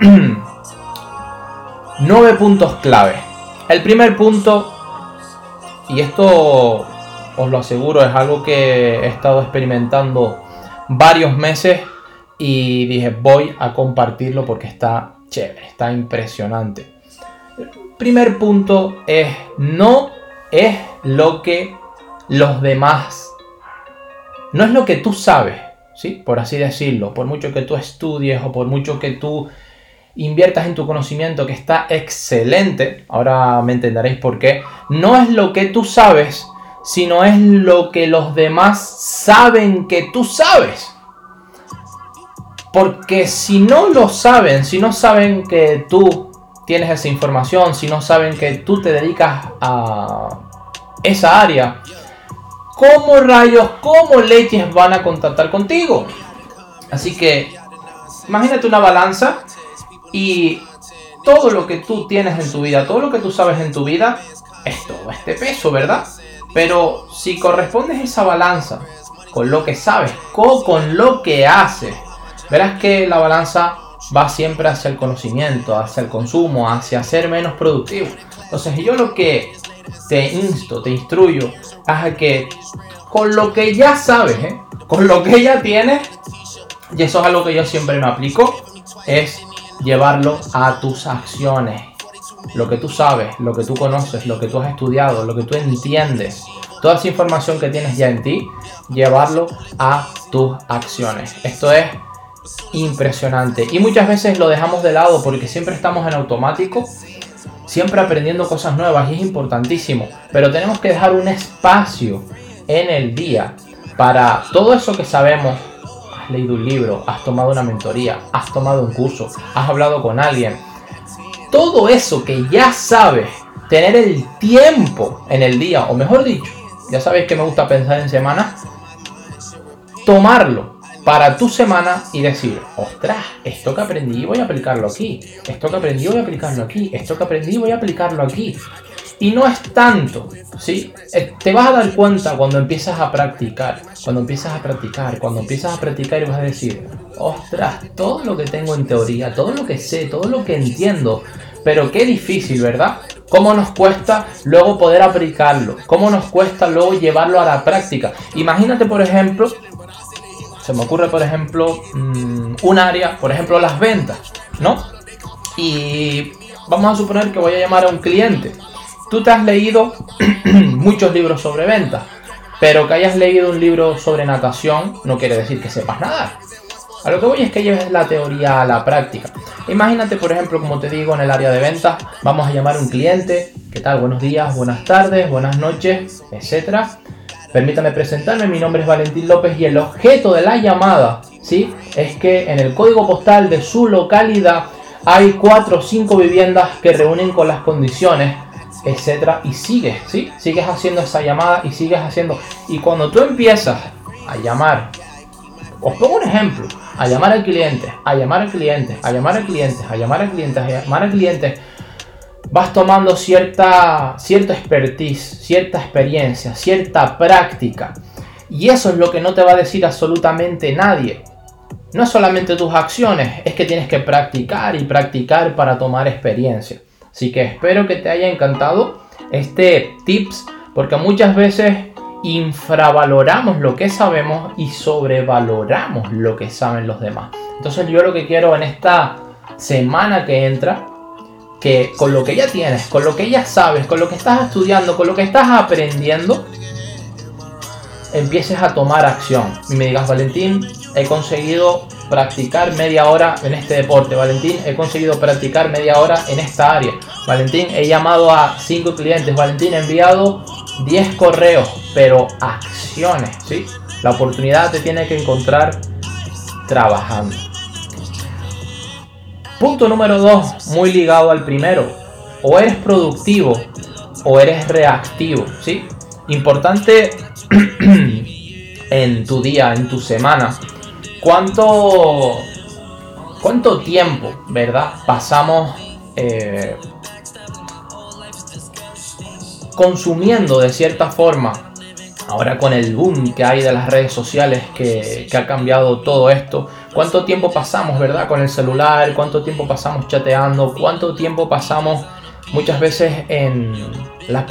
Nueve puntos clave. El primer punto, y esto os lo aseguro, es algo que he estado experimentando varios meses y dije voy a compartirlo porque está chévere, está impresionante. El primer punto es no es lo que los demás, no es lo que tú sabes, ¿sí? Por así decirlo, por mucho que tú estudies o por mucho que tú inviertas en tu conocimiento que está excelente, ahora me entenderéis por qué, no es lo que tú sabes, sino es lo que los demás saben que tú sabes. Porque si no lo saben, si no saben que tú tienes esa información, si no saben que tú te dedicas a esa área, ¿cómo rayos, cómo leches van a contactar contigo? Así que imagínate una balanza y todo lo que tú tienes en tu vida, todo lo que tú sabes en tu vida, es todo este peso, ¿verdad? Pero si correspondes esa balanza con lo que sabes, con lo que haces, verás que la balanza va siempre hacia el conocimiento, hacia el consumo, hacia ser menos productivo. Entonces yo lo que te insto, te instruyo, es que con lo que ya sabes, ¿eh? con lo que ya tienes, y eso es algo que yo siempre me aplico, es llevarlo a tus acciones. Lo que tú sabes, lo que tú conoces, lo que tú has estudiado, lo que tú entiendes, toda esa información que tienes ya en ti, llevarlo a tus acciones. Esto es impresionante. Y muchas veces lo dejamos de lado porque siempre estamos en automático, siempre aprendiendo cosas nuevas y es importantísimo. Pero tenemos que dejar un espacio en el día para todo eso que sabemos. Leído un libro, has tomado una mentoría, has tomado un curso, has hablado con alguien. Todo eso que ya sabes, tener el tiempo en el día, o mejor dicho, ya sabéis que me gusta pensar en semanas, tomarlo para tu semana y decir, ostras, esto que aprendí voy a aplicarlo aquí, esto que aprendí voy a aplicarlo aquí, esto que aprendí voy a aplicarlo aquí. Y no es tanto, ¿sí? Eh, te vas a dar cuenta cuando empiezas a practicar, cuando empiezas a practicar, cuando empiezas a practicar y vas a decir, ostras, todo lo que tengo en teoría, todo lo que sé, todo lo que entiendo, pero qué difícil, ¿verdad? ¿Cómo nos cuesta luego poder aplicarlo? ¿Cómo nos cuesta luego llevarlo a la práctica? Imagínate, por ejemplo, se me ocurre, por ejemplo, mm, un área, por ejemplo, las ventas, ¿no? Y vamos a suponer que voy a llamar a un cliente. Tú te has leído muchos libros sobre ventas, pero que hayas leído un libro sobre natación no quiere decir que sepas nadar. A lo que voy es que lleves la teoría a la práctica. Imagínate, por ejemplo, como te digo, en el área de ventas, vamos a llamar a un cliente. ¿Qué tal? Buenos días, buenas tardes, buenas noches, etcétera. Permítame presentarme, mi nombre es Valentín López y el objeto de la llamada, ¿sí? Es que en el código postal de su localidad hay cuatro o cinco viviendas que reúnen con las condiciones, etcétera, y sigues, ¿sí? Sigues haciendo esa llamada y sigues haciendo. Y cuando tú empiezas a llamar, os pongo un ejemplo, a llamar al cliente, a llamar al cliente, a llamar al cliente, a llamar al cliente, a llamar al cliente, vas tomando cierta, cierta expertise, cierta experiencia, cierta práctica. Y eso es lo que no te va a decir absolutamente nadie. No solamente tus acciones, es que tienes que practicar y practicar para tomar experiencia. Así que espero que te haya encantado este tips, porque muchas veces infravaloramos lo que sabemos y sobrevaloramos lo que saben los demás. Entonces yo lo que quiero en esta semana que entra que con lo que ya tienes, con lo que ya sabes, con lo que estás estudiando, con lo que estás aprendiendo, empieces a tomar acción. Y me digas, Valentín, he conseguido practicar media hora en este deporte. Valentín, he conseguido practicar media hora en esta área. Valentín, he llamado a 5 clientes. Valentín, he enviado 10 correos, pero acciones, ¿sí? La oportunidad te tiene que encontrar trabajando. Punto número 2, muy ligado al primero. O eres productivo o eres reactivo, ¿sí? Importante en tu día, en tu semana. ¿Cuánto, cuánto tiempo, verdad, pasamos eh, consumiendo de cierta forma? Ahora con el boom que hay de las redes sociales que, ha cambiado todo esto, cuánto tiempo pasamos, ¿verdad? Con el celular, cuánto tiempo pasamos chateando, cuánto tiempo pasamos muchas veces en las